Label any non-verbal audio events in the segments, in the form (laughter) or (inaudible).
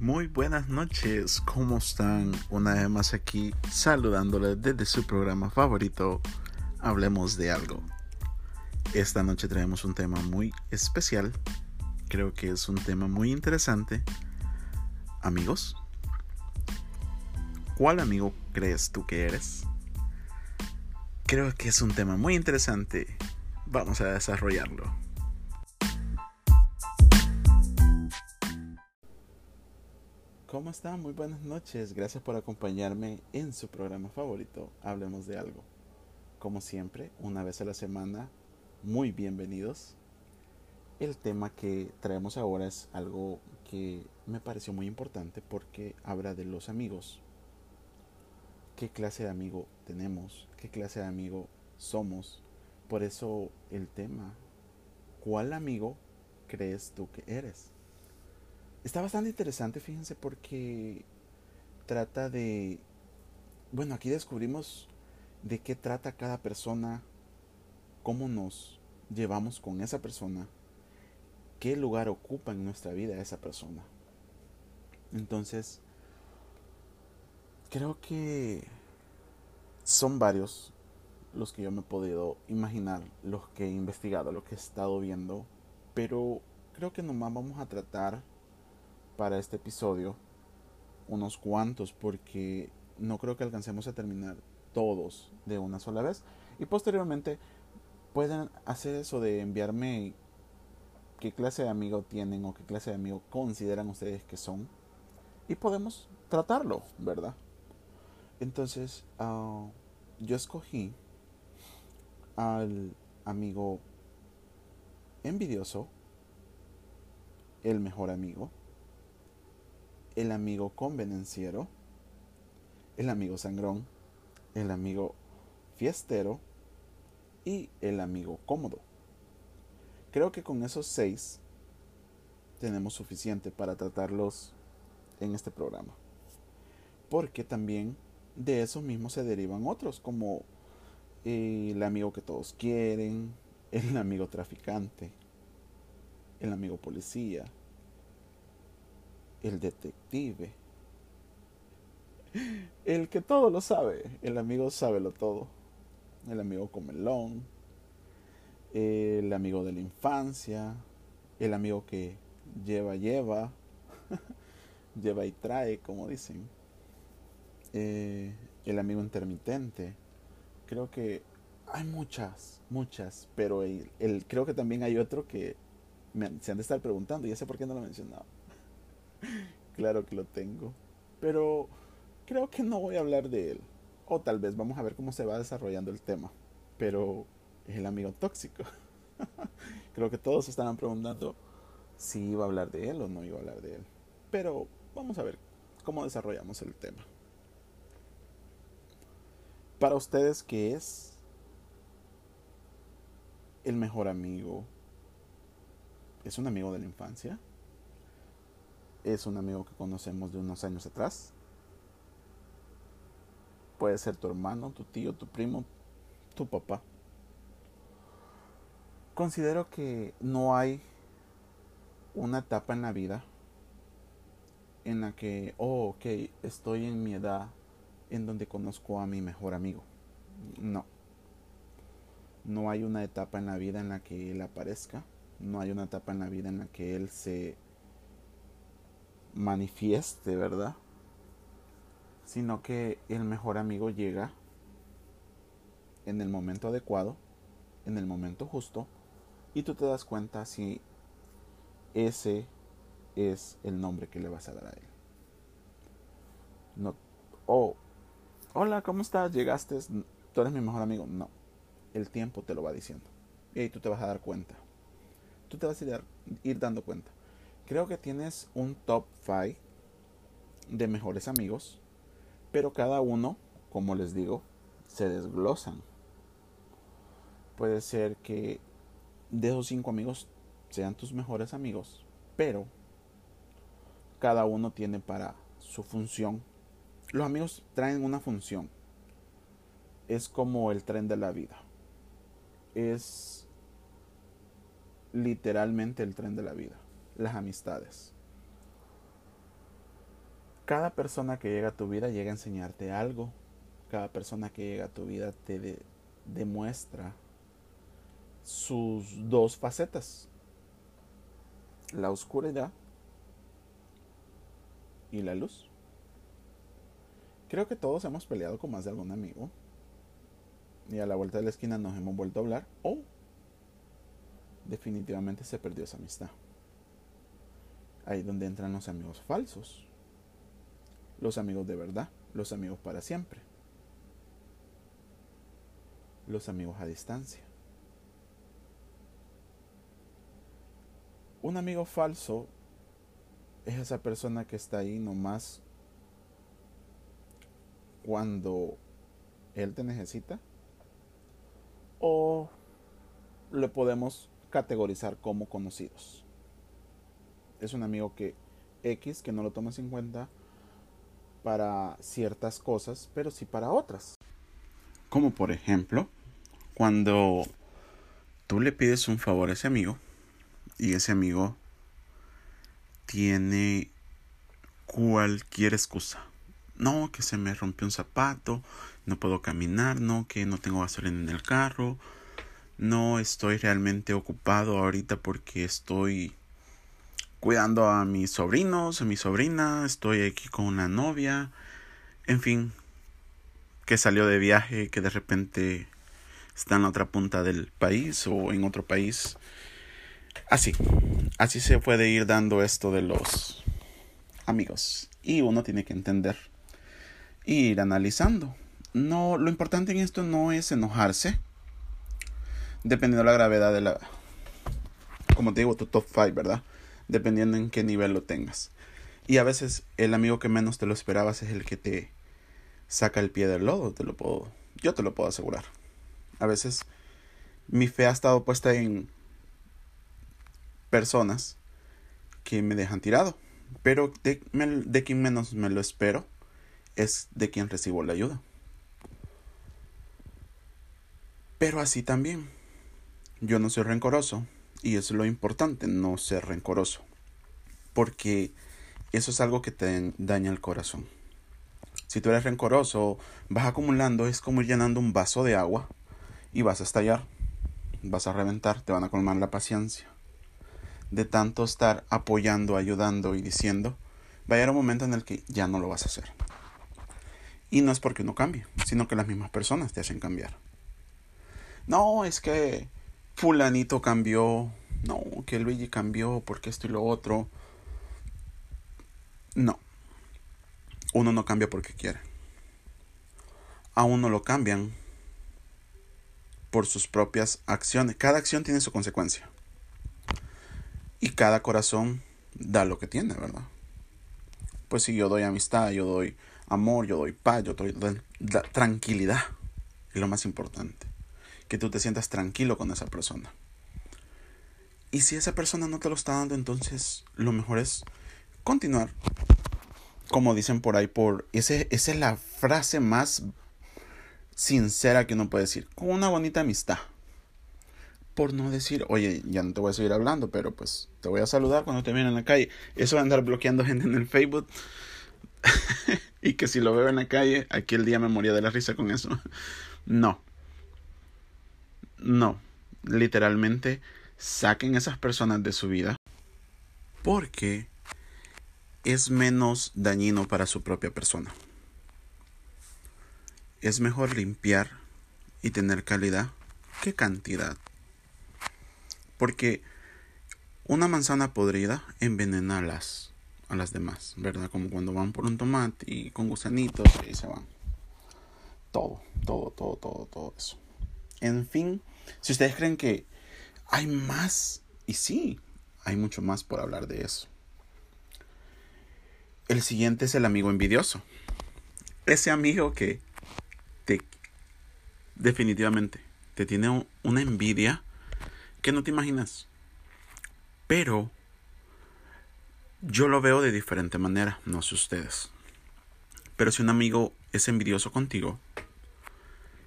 Muy buenas noches, ¿cómo están? Una vez más aquí saludándoles desde su programa favorito, Hablemos de algo. Esta noche traemos un tema muy especial, creo que es un tema muy interesante. Amigos, ¿cuál amigo crees tú que eres? Creo que es un tema muy interesante, vamos a desarrollarlo. ¿Cómo están? Muy buenas noches. Gracias por acompañarme en su programa favorito, Hablemos de algo. Como siempre, una vez a la semana, muy bienvenidos. El tema que traemos ahora es algo que me pareció muy importante porque habla de los amigos. ¿Qué clase de amigo tenemos? ¿Qué clase de amigo somos? Por eso el tema, ¿cuál amigo crees tú que eres? Está bastante interesante, fíjense, porque trata de... Bueno, aquí descubrimos de qué trata cada persona, cómo nos llevamos con esa persona, qué lugar ocupa en nuestra vida esa persona. Entonces, creo que son varios los que yo me he podido imaginar, los que he investigado, los que he estado viendo, pero creo que nomás vamos a tratar para este episodio unos cuantos porque no creo que alcancemos a terminar todos de una sola vez y posteriormente pueden hacer eso de enviarme qué clase de amigo tienen o qué clase de amigo consideran ustedes que son y podemos tratarlo, ¿verdad? Entonces, ah, yo escogí al amigo envidioso, el mejor amigo, el amigo convenenciero, el amigo sangrón, el amigo fiestero y el amigo cómodo. Creo que con esos seis tenemos suficiente para tratarlos en este programa. Porque también de esos mismos se derivan otros, como el amigo que todos quieren, (laughs) el amigo traficante, el amigo policía, el detective, el que todo lo sabe, el amigo sabe lo todo, el amigo comelón, el amigo de la infancia, el amigo que lleva, lleva, (laughs) lleva y trae, como dicen, eh, el amigo intermitente. Creo que hay muchas, muchas, pero el, creo que también hay otro que se han de estar preguntando, y ya sé por qué no lo he mencionado. (laughs) claro que lo tengo. Pero creo que no voy a hablar de él. O tal vez vamos a ver cómo se va desarrollando el tema. Pero es el amigo tóxico. (laughs) creo que todos estarán preguntando si iba a hablar de él o no iba a hablar de él. Pero vamos a ver cómo desarrollamos el tema. Para ustedes, ¿qué es el mejor amigo? ¿Es un amigo de la infancia? es un amigo que conocemos de unos años atrás. Puede ser tu hermano, tu tío, tu primo, tu papá. Considero que no hay una etapa en la vida en la que, oh, ok, estoy en mi edad en donde conozco a mi mejor amigo. No. No hay una etapa en la vida en la que él aparezca. No hay una etapa en la vida en la que él se manifieste, ¿verdad? Sino que el mejor amigo llega en el momento adecuado, en el momento justo, y tú te das cuenta si ese es el nombre que le vas a dar a él. No, oh, hola, ¿cómo estás? ¿Llegaste? ¿Tú eres mi mejor amigo? No, el tiempo te lo va diciendo. Y ahí tú te vas a dar cuenta. Tú te vas a ir, ir dando cuenta. Creo que tienes un top 5 de mejores amigos, pero cada uno, como les digo, se desglosan. Puede ser que de esos cinco amigos sean tus mejores amigos, pero cada uno tiene para su función. Los amigos traen una función. Es como el tren de la vida. Es literalmente el tren de la vida. Las amistades. Cada persona que llega a tu vida llega a enseñarte algo. Cada persona que llega a tu vida te demuestra sus dos facetas. La oscuridad y la luz. Creo que todos hemos peleado con más de algún amigo. Y a la vuelta de la esquina nos hemos vuelto a hablar. O definitivamente se perdió esa amistad. Ahí donde entran los amigos falsos. Los amigos de verdad. Los amigos para siempre. Los amigos a distancia. Un amigo falso es esa persona que está ahí nomás cuando él te necesita o le podemos categorizar como conocidos. Es un amigo que X que no lo tomas en cuenta para ciertas cosas, pero sí para otras. Como por ejemplo, cuando tú le pides un favor a ese amigo y ese amigo tiene cualquier excusa. No, que se me rompió un zapato, no puedo caminar, no, que no tengo gasolina en el carro, no estoy realmente ocupado ahorita porque estoy cuidando a mis sobrinos, a mi sobrina, estoy aquí con una novia, en fin, que salió de viaje, que de repente está en la otra punta del país o en otro país Así, así se puede ir dando esto de los amigos. Y uno tiene que entender ir analizando. No, lo importante en esto no es enojarse, dependiendo de la gravedad de la, como te digo, tu top 5, ¿verdad? Dependiendo en qué nivel lo tengas. Y a veces el amigo que menos te lo esperabas es el que te saca el pie del lodo, te lo puedo, yo te lo puedo asegurar. A veces mi fe ha estado puesta en personas que me dejan tirado. Pero de, quien menos me lo espero es de quien recibo la ayuda. Pero así también, yo no soy rencoroso y es lo importante, no ser rencoroso. Porque eso es algo que te daña el corazón. Si tú eres rencoroso, vas acumulando, es como llenando un vaso de agua y vas a estallar, vas a reventar, te van a colmar la paciencia de tanto estar apoyando, ayudando y diciendo, va a llegar un momento en el que ya no lo vas a hacer. Y no es porque uno cambie, sino que las mismas personas te hacen cambiar. No, es que fulanito cambió, no, que Luigi cambió porque esto y lo otro. No. Uno no cambia porque quiere. A uno lo cambian por sus propias acciones. Cada acción tiene su consecuencia. Y cada corazón da lo que tiene, ¿verdad? Pues si yo doy amistad, yo doy amor, yo doy paz, yo doy tranquilidad. Es lo más importante. Que tú te sientas tranquilo con esa persona. Y si esa persona no te lo está dando, entonces lo mejor es continuar. Como dicen por ahí, por ese, esa es la frase más sincera que uno puede decir. Con una bonita amistad por no decir, oye, ya no te voy a seguir hablando, pero pues te voy a saludar cuando te vean en la calle. Eso de andar bloqueando gente en el Facebook. (laughs) y que si lo veo en la calle, aquí el día me moría de la risa con eso. (laughs) No. No. Literalmente saquen esas personas de su vida. Porque es menos dañino para su propia persona. Es mejor limpiar y tener calidad que cantidad. Porque una manzana podrida envenena a las, a las demás, ¿verdad? Como cuando van por un tomate y con gusanitos y se van. Todo, todo, todo, todo, todo eso. En fin, si ustedes creen que hay más, y sí, hay mucho más por hablar de eso. El siguiente es el amigo envidioso. Ese amigo que te definitivamente te tiene una envidia que no te imaginas. Pero Yo lo veo de diferente manera, no sé ustedes. Pero si un amigo es envidioso contigo,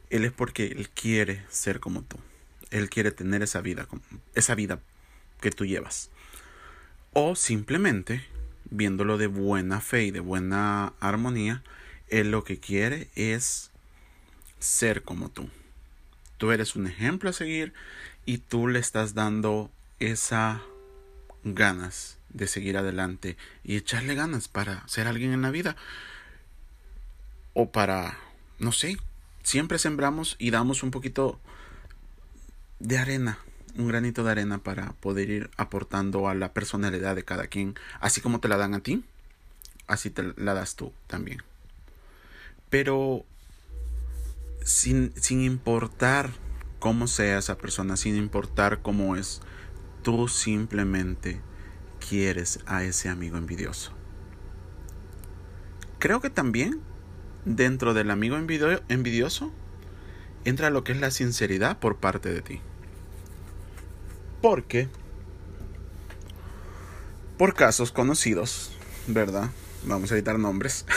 él es porque él quiere ser como tú. Él quiere tener esa vida, esa vida que tú llevas. O simplemente, viéndolo de buena fe y de buena armonía, él lo que quiere es ser como tú. Tú eres un ejemplo a seguir y tú le estás dando esa ganas de seguir adelante y echarle ganas para ser alguien en la vida o para, no sé, siempre sembramos y damos un poquito de arena, un granito de arena para poder ir aportando a la personalidad de cada quien, así como te la dan a ti, así te la das tú también. Pero sin, sin importar cómo sea esa persona, sin importar cómo es, tú simplemente quieres a ese amigo envidioso. Creo que también dentro del amigo envidioso entra lo que es la sinceridad por parte de ti. Porque, por casos conocidos, ¿verdad? Vamos a editar nombres. (laughs)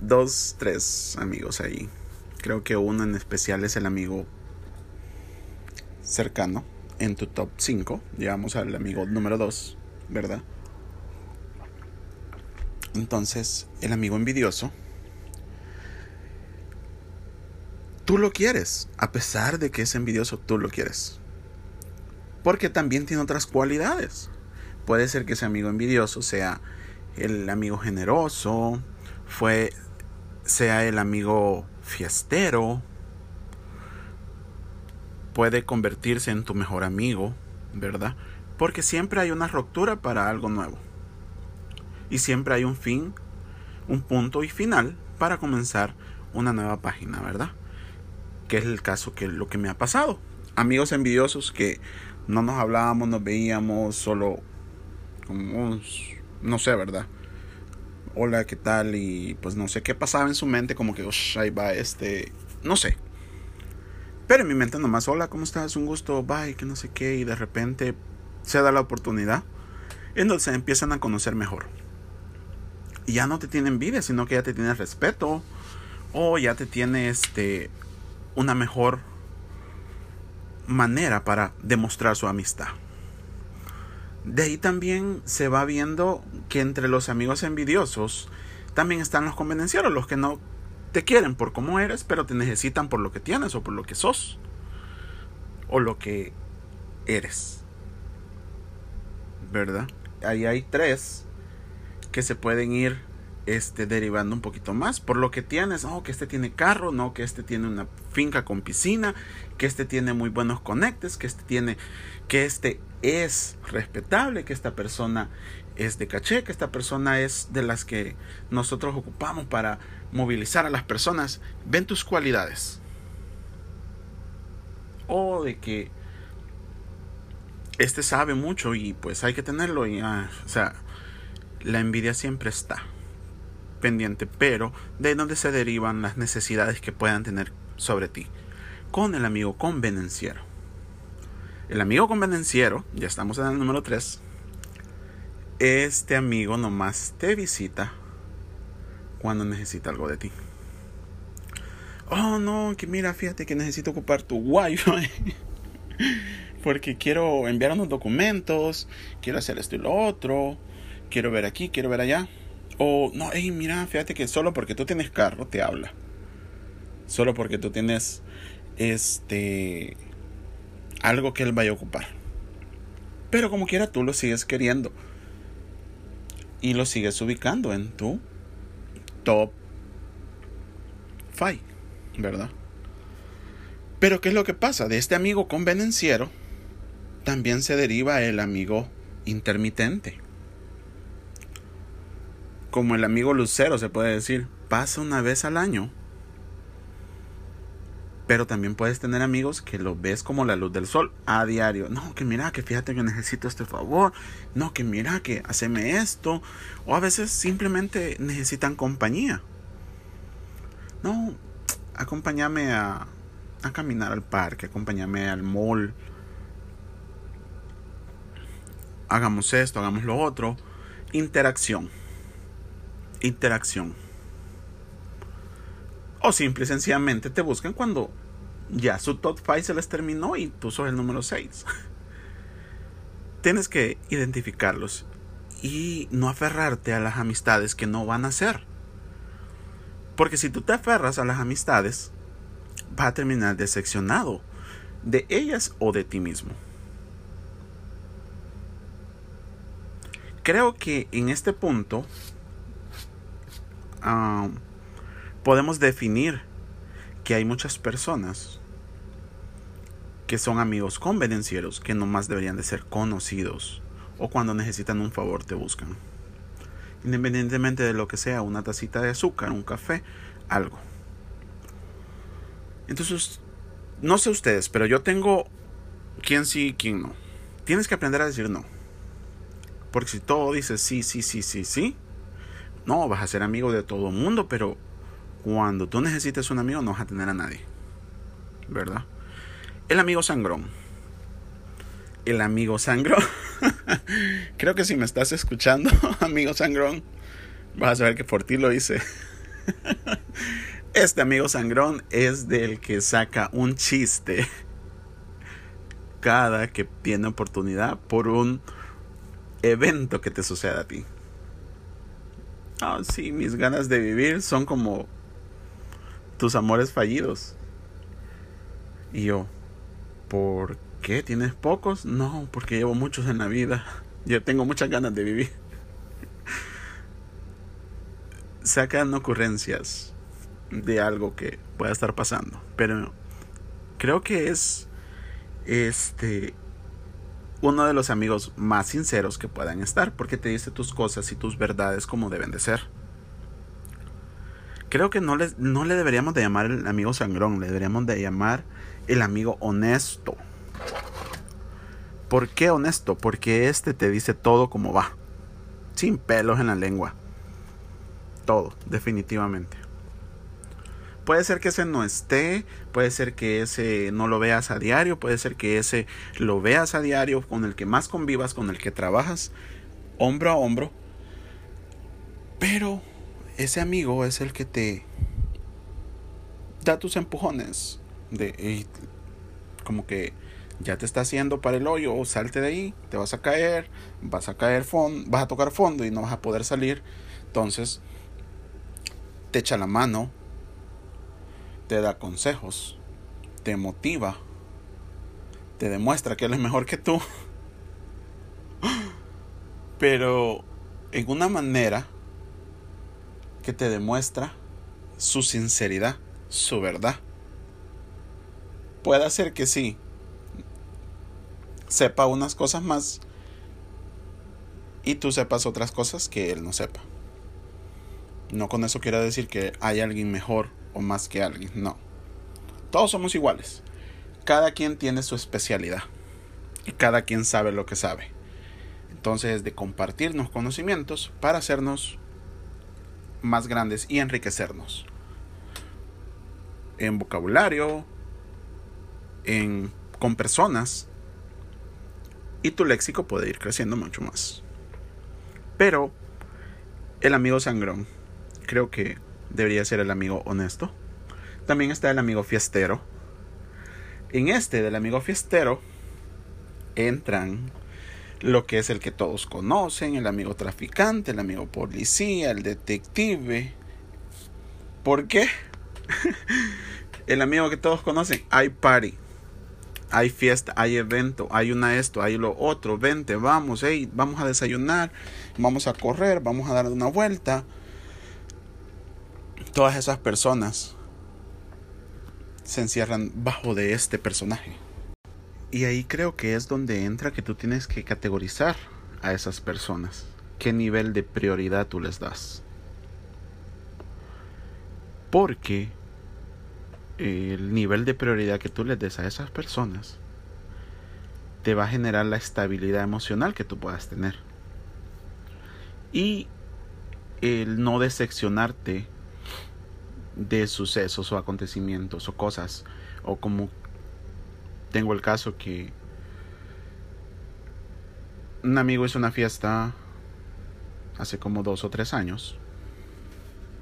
Dos, tres amigos ahí. Creo que uno en especial es el amigo cercano en tu top 5. Llegamos al amigo número 2, ¿verdad? Entonces, el amigo envidioso, tú lo quieres, a pesar de que es envidioso, tú lo quieres. Porque también tiene otras cualidades. Puede ser que ese amigo envidioso sea el amigo generoso, fue, sea el amigo fiestero, puede convertirse en tu mejor amigo, ¿verdad? Porque siempre hay una ruptura para algo nuevo y siempre hay un fin, un punto y final para comenzar una nueva página, ¿verdad? Que es el caso que lo que me ha pasado. Amigos envidiosos que no nos hablábamos, nos veíamos solo como no sé, ¿verdad? Hola, ¿qué tal? Y pues no sé qué pasaba en su mente, como que, ahí va este, no sé. Pero en mi mente nomás, hola, ¿cómo estás? Un gusto, bye, que no sé qué. Y de repente se da la oportunidad. Entonces empiezan a conocer mejor y ya no te tiene envidia, sino que ya te tiene respeto o ya te tiene este una mejor manera para demostrar su amistad. De ahí también se va viendo que entre los amigos envidiosos también están los convenencieros, los que no te quieren por cómo eres, pero te necesitan por lo que tienes o por lo que sos o lo que eres. ¿Verdad? Ahí hay tres que se pueden ir este, derivando un poquito más por lo que tienes, oh, que este tiene carro, no, que este tiene una finca con piscina, que este tiene muy buenos conectes, que este tiene, que este es respetable, que esta persona es de caché, que esta persona es de las que nosotros ocupamos para movilizar a las personas. Ven tus cualidades. O de que este sabe mucho y pues hay que tenerlo y, ah, o sea, la envidia siempre está pendiente, pero de donde se derivan las necesidades que puedan tener sobre ti. Con el amigo convenenciero. El amigo convenenciero, ya estamos en el número 3. Este amigo nomás te visita cuando necesita algo de ti. Oh, no, que mira, fíjate que necesito ocupar tu wifi. (laughs) Porque quiero enviar unos documentos, quiero hacer esto y lo otro quiero ver aquí, quiero ver allá. O no, hey, mira, fíjate que solo porque tú tienes carro te habla. Solo porque tú tienes este algo que él vaya a ocupar. Pero como quiera tú lo sigues queriendo. Y lo sigues ubicando en tu top 5, ¿verdad? Pero ¿qué es lo que pasa? De este amigo convenenciero también se deriva el amigo intermitente como el amigo lucero se puede decir, pasa una vez al año. Pero también puedes tener amigos que lo ves como la luz del sol a diario. No, que mira, que fíjate que necesito este favor. No, que mira, que haceme esto. O a veces simplemente necesitan compañía. No, acompáñame a, a caminar al parque, acompáñame al mall. hagamos esto, hagamos lo otro. Interacción. Interacción. O simple y sencillamente te buscan cuando ya su top 5 se les terminó y tú sos el número 6. (laughs) Tienes que identificarlos y no aferrarte a las amistades que no van a ser. Porque si tú te aferras a las amistades, vas a terminar decepcionado de ellas o de ti mismo. Creo que en este punto ah, podemos definir que hay muchas personas que son amigos convenencieros que no más deberían de ser conocidos o cuando necesitan un favor te buscan. Independientemente de lo que sea, una tacita de azúcar, un café, algo. Entonces, no sé ustedes, pero yo tengo quién sí y quién no. Tienes que aprender a decir no. Porque si todo dices sí, sí, sí, sí, sí, no, vas a ser amigo de todo el mundo, pero cuando tú necesites un amigo no vas a tener a nadie. ¿Verdad? El amigo sangrón el amigo Sangrón. (laughs) Creo que si me estás escuchando, (laughs) amigo Sangrón, vas a saber que por ti lo hice. (laughs) Este amigo Sangrón es del que saca un chiste cada que tiene oportunidad por un evento que te suceda a ti. Ah, sí, mis ganas de vivir son como tus amores fallidos. Y yo, ¿por qué? ¿Tienes pocos? No, porque llevo muchos en la vida. (laughs) Yo tengo muchas ganas de vivir. (laughs) Sacan ocurrencias de algo que pueda estar pasando. Pero creo que es este uno de los amigos más sinceros que puedan estar, porque te dice tus cosas y tus verdades como deben de ser. Creo que no le, no le deberíamos de llamar el amigo sangrón, le deberíamos de llamar el amigo honesto. ¿Por qué honesto? Porque este te dice todo como va. Sin pelos en la lengua. Todo, definitivamente. Puede ser que ese no esté, puede ser que ese no lo veas a diario, puede ser que ese lo veas a diario, con el que más convivas, con el que trabajas, hombro a hombro. Pero ese amigo es el que te da tus empujones de como que ya te está haciendo para el hoyo, salte de ahí, te vas a caer, vas a caer fondo, vas a tocar fondo y no vas a poder salir. Entonces, te echa la mano, te da consejos, te motiva, te demuestra que él es mejor que tú. (laughs) Pero en una manera que te demuestra su sinceridad, su verdad. Puede ser que sí, sepa unas cosas más y tú sepas otras cosas que él no sepa. No con eso quiero decir que hay alguien mejor más que alguien, no. Todos somos iguales. Cada quien tiene su especialidad y cada quien sabe lo que sabe. Entonces es de compartirnos conocimientos para hacernos más grandes y enriquecernos. En vocabulario, en, con personas, y tu léxico puede ir creciendo mucho más. Pero el amigo sangrón creo que debería ser el amigo honesto. También está el amigo fiestero. En este del amigo fiestero entran lo que es el que todos conocen, el amigo traficante, el amigo policía, el detective. ¿Por qué? (laughs) el amigo que todos conocen, hay party hay fiesta, hay evento, hay una esto, hay lo otro, vente, vamos, hey, vamos a desayunar, vamos a correr, vamos a dar una vuelta. Todas esas personas se encierran bajo de este personaje. Y ahí creo que es donde entra que tú tienes que categorizar a esas personas. ¿Qué nivel de prioridad tú les das? Porque el nivel de prioridad que tú les des a esas personas te va a generar la estabilidad emocional que tú puedas tener. Y el no decepcionarte de sucesos o acontecimientos o cosas. O como tengo el caso que un amigo hizo una fiesta hace como dos o tres años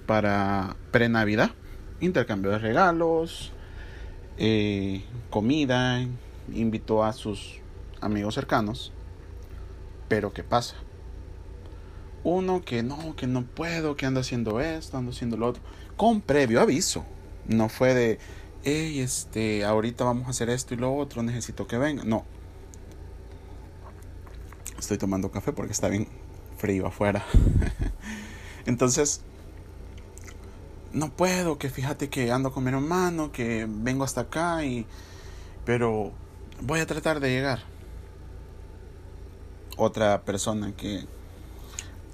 para pre-Navidad. Intercambio de regalos, eh, comida, invitó a sus amigos cercanos. Pero ¿qué pasa? Uno que no, que no puedo, que anda haciendo esto, ando haciendo lo otro. Con previo aviso. No fue de, hey, este, ahorita vamos a hacer esto y lo otro, necesito que venga. No. Estoy tomando café porque está bien frío afuera. (laughs) Entonces, no puedo, que fíjate que ando con mi hermano, que vengo hasta acá y... Pero voy a tratar de llegar. Otra persona que...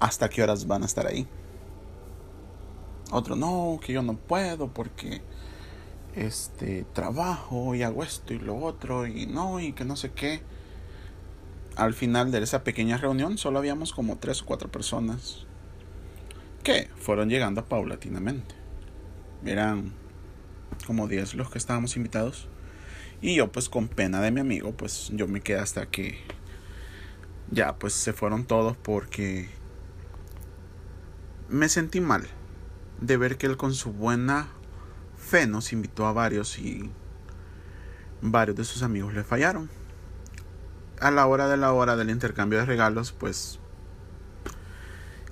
¿Hasta qué horas van a estar ahí? Otro, no, que yo no puedo porque... Este, trabajo y hago esto y lo otro y no, y que no sé qué. Al final de esa pequeña reunión solo habíamos como tres o cuatro personas que fueron llegando paulatinamente eran como 10 los que estábamos invitados. Y yo pues con pena de mi amigo, pues yo me quedé hasta que ya pues se fueron todos porque me sentí mal de ver que él con su buena fe nos invitó a varios y varios de sus amigos le fallaron. A la hora de la hora del intercambio de regalos, pues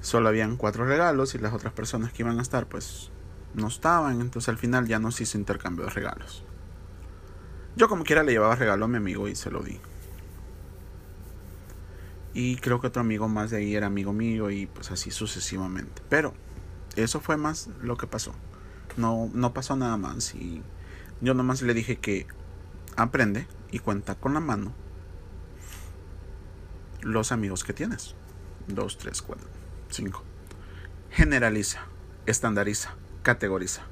solo habían cuatro regalos y las otras personas que iban a estar pues no estaban, entonces al final ya nos hizo intercambio de regalos. Yo como quiera le llevaba regalo a mi amigo y se lo di. Y creo que otro amigo más de ahí era amigo mío y pues así sucesivamente. Pero eso fue más lo que pasó. No, no pasó nada más y yo nomás le dije que aprende y cuenta con la mano los amigos que tienes. Dos, tres, cuatro, cinco. Generaliza, estandariza categoriza.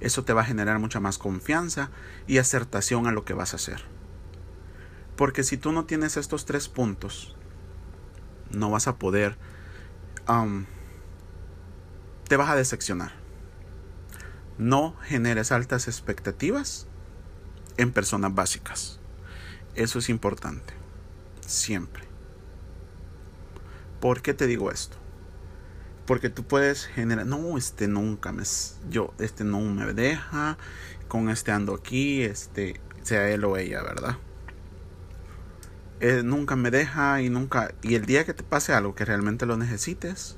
Eso te va a generar mucha más confianza y acertación a lo que vas a hacer. Porque si tú no tienes estos tres puntos, no vas a poder... te vas a decepcionar. No generes altas expectativas en personas básicas. Eso es importante. Siempre. ¿Por qué te digo esto? Porque tú puedes generar, no, este nunca me, yo, este no me deja, con este ando aquí, este, sea él o ella, ¿verdad? Eh, nunca me deja y nunca, y el día que te pase algo que realmente lo necesites,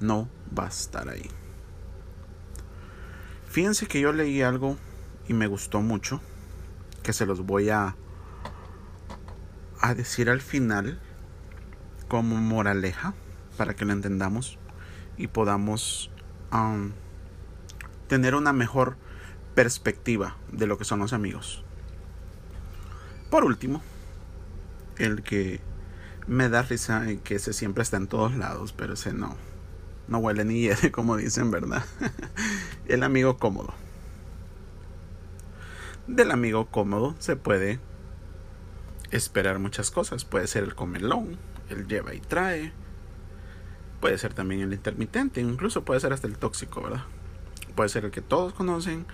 no va a estar ahí. Fíjense que yo leí algo y me gustó mucho, que se los voy a, decir al final como moraleja para que lo entendamos y podamos um, tener una mejor perspectiva de lo que son los amigos. Por último, el que me da risa y que ese siempre está en todos lados, pero ese no, no huele ni hiede, (laughs) como dicen, ¿verdad? (laughs) el amigo cómodo. Del amigo cómodo se puede esperar muchas cosas. Puede ser el comelón, el lleva y trae, Puede ser también el intermitente, incluso puede ser hasta el tóxico, ¿verdad? Puede ser el que todos conocen,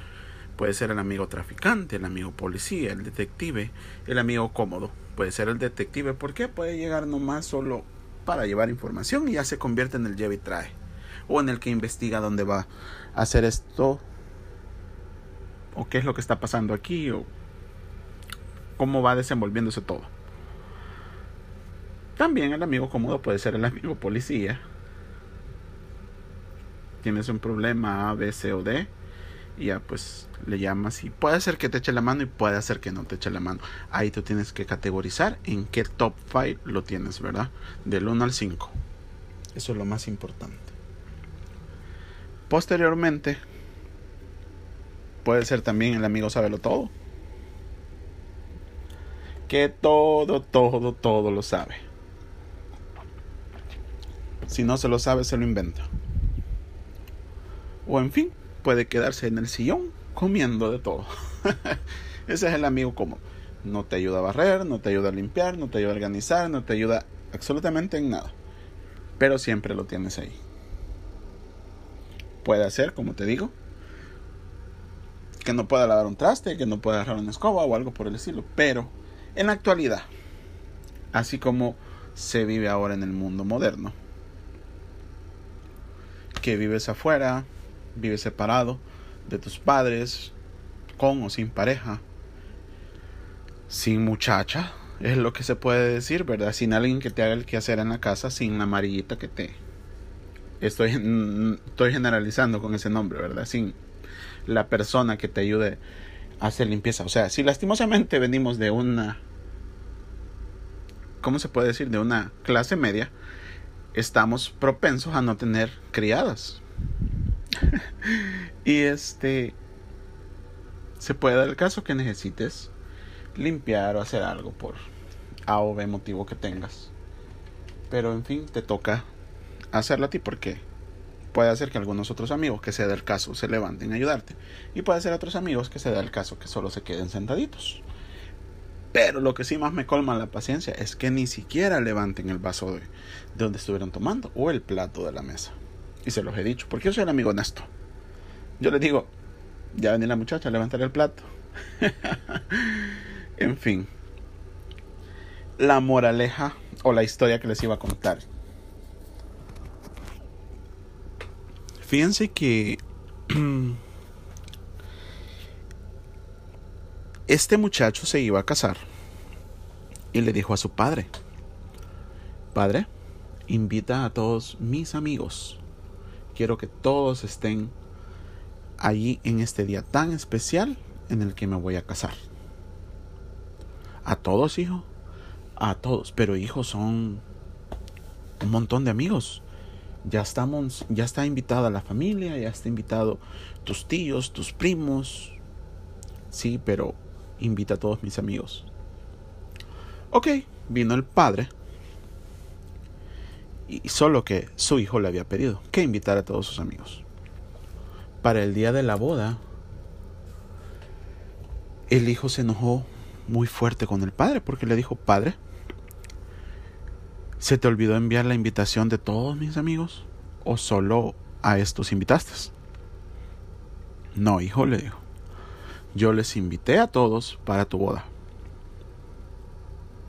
puede ser el amigo traficante, el amigo policía, el detective, el amigo cómodo. Puede ser el detective, ¿por qué? Puede llegar nomás solo para llevar información y ya se convierte en el lleva y trae. O en el que investiga dónde va a hacer esto, o qué es lo que está pasando aquí, o cómo va desenvolviéndose todo. También el amigo cómodo puede ser el amigo policía, tienes un problema A, B, C o D, y ya pues le llamas y puede ser que te eche la mano y puede ser que no te eche la mano. Ahí tú tienes que categorizar en qué top 5 lo tienes, ¿verdad? Del 1 al 5. Eso es lo más importante. Posteriormente, puede ser también el amigo lo todo. Que todo, todo, todo lo sabe. Si no se lo sabe, se lo inventa. O en fin, puede quedarse en el sillón comiendo de todo. (laughs) Ese es el amigo común. No te ayuda a barrer, no te ayuda a limpiar, no te ayuda a organizar, no te ayuda absolutamente en nada. Pero siempre lo tienes ahí. Puede hacer, como te digo, que no pueda lavar un traste, que no pueda agarrar una escoba o algo por el estilo. Pero en la actualidad, así como se vive ahora en el mundo moderno. Que vives afuera, vives separado de tus padres, con o sin pareja, sin muchacha, es lo que se puede decir, ¿verdad? Sin alguien que te haga el quehacer en la casa, sin la amarillita que te... Estoy, estoy generalizando con ese nombre, ¿verdad? Sin la persona que te ayude a hacer limpieza. O sea, si lastimosamente venimos de una... ¿Cómo se puede decir? De una clase media, estamos propensos a no tener criadas. (laughs) y este... Se puede dar el caso que necesites limpiar o hacer algo por A o B motivo que tengas. Pero en fin, te toca hacerlo a ti porque puede hacer que algunos otros amigos que se dé el caso se levanten a ayudarte. Y puede ser otros amigos que se dé el caso que solo se queden sentaditos. Pero lo que sí más me colma la paciencia es que ni siquiera levanten el vaso de, donde estuvieron tomando o el plato de la mesa. Y se los he dicho, porque yo soy el amigo honesto. Yo les digo, ya venía la muchacha a levantar el plato. (laughs) En fin. La moraleja o la historia que les iba a contar. Fíjense que este muchacho se iba a casar y le dijo a su padre, Padre, invita a todos mis amigos. Quiero que todos estén allí en este día tan especial en el que me voy a casar. A todos, hijo. A todos. Pero, hijo, son un montón de amigos. Ya estamos, ya está invitada la familia, ya está invitado tus tíos, tus primos. Sí, pero invita a todos mis amigos. Ok, vino el padre. Y solo que su hijo le había pedido que invitara a todos sus amigos. Para el día de la boda, el hijo se enojó muy fuerte con el padre porque le dijo, padre, ¿se te olvidó enviar la invitación de todos mis amigos? ¿O solo a estos invitaste? No, hijo, le dijo, yo les invité a todos para tu boda.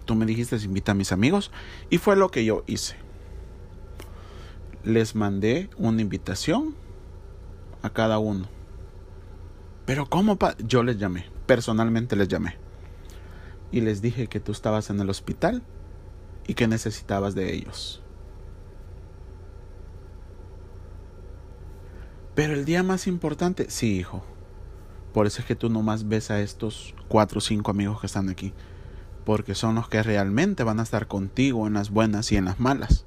Tú me dijiste invita a mis amigos y fue lo que yo hice. Les mandé una invitación a cada uno. Pero ¿cómo? Yo les llamé, personalmente les llamé y les dije que tú estabas en el hospital y que necesitabas de ellos. Pero el día más importante, sí, hijo. Por eso es que tú nomás ves a estos cuatro o cinco amigos que están aquí. Porque son los que realmente van a estar contigo en las buenas y en las malas.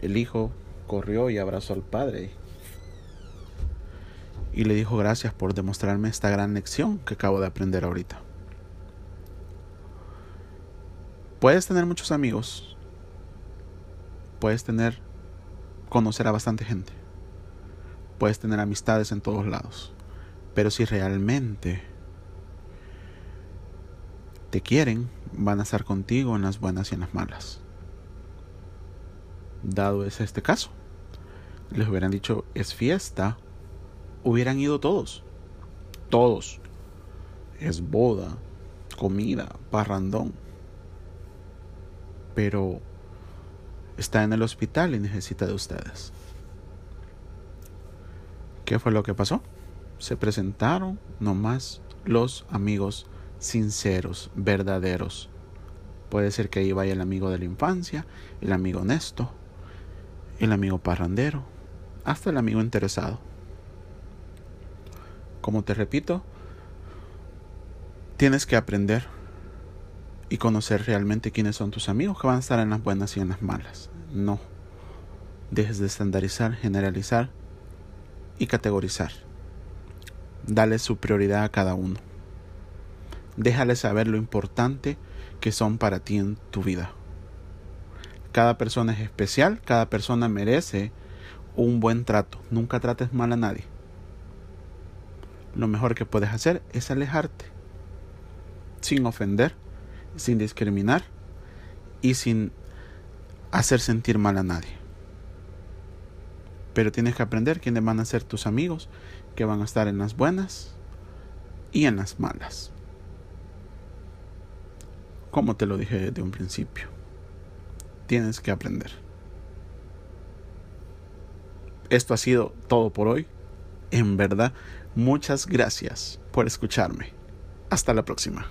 El hijo corrió y abrazó al padre y le dijo gracias por demostrarme esta gran lección que acabo de aprender ahorita. Puedes tener muchos amigos, puedes tener, conocer a bastante gente, puedes tener amistades en todos lados, pero si realmente te quieren, van a estar contigo en las buenas y en las malas. Dado es este caso, les hubieran dicho es fiesta, hubieran ido todos. Todos. Es boda, comida, parrandón. Pero está en el hospital y necesita de ustedes. ¿Qué fue lo que pasó? Se presentaron nomás los amigos sinceros, verdaderos. Puede ser que ahí vaya el amigo de la infancia, el amigo honesto, el amigo parrandero, hasta el amigo interesado. Como te repito, tienes que aprender y conocer realmente quiénes son tus amigos que van a estar en las buenas y en las malas. No dejes de estandarizar, generalizar y categorizar. Dale su prioridad a cada uno. Déjale saber lo importante que son para ti en tu vida. Cada persona es especial, cada persona merece un buen trato. Nunca trates mal a nadie lo mejor que puedes hacer es alejarte, sin ofender, sin discriminar y sin hacer sentir mal a nadie. Pero tienes que aprender quiénes van a ser tus amigos, que van a estar en las buenas y en las malas. como te lo dije desde un principio. Tienes que aprender. Esto ha sido todo por hoy. En verdad, muchas gracias por escucharme. Hasta la próxima.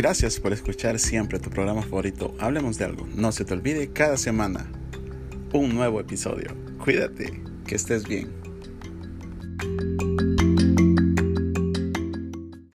Gracias por escuchar siempre tu programa favorito. Hablemos de algo. No se te olvide cada semana un nuevo episodio. Cuídate, que estés bien.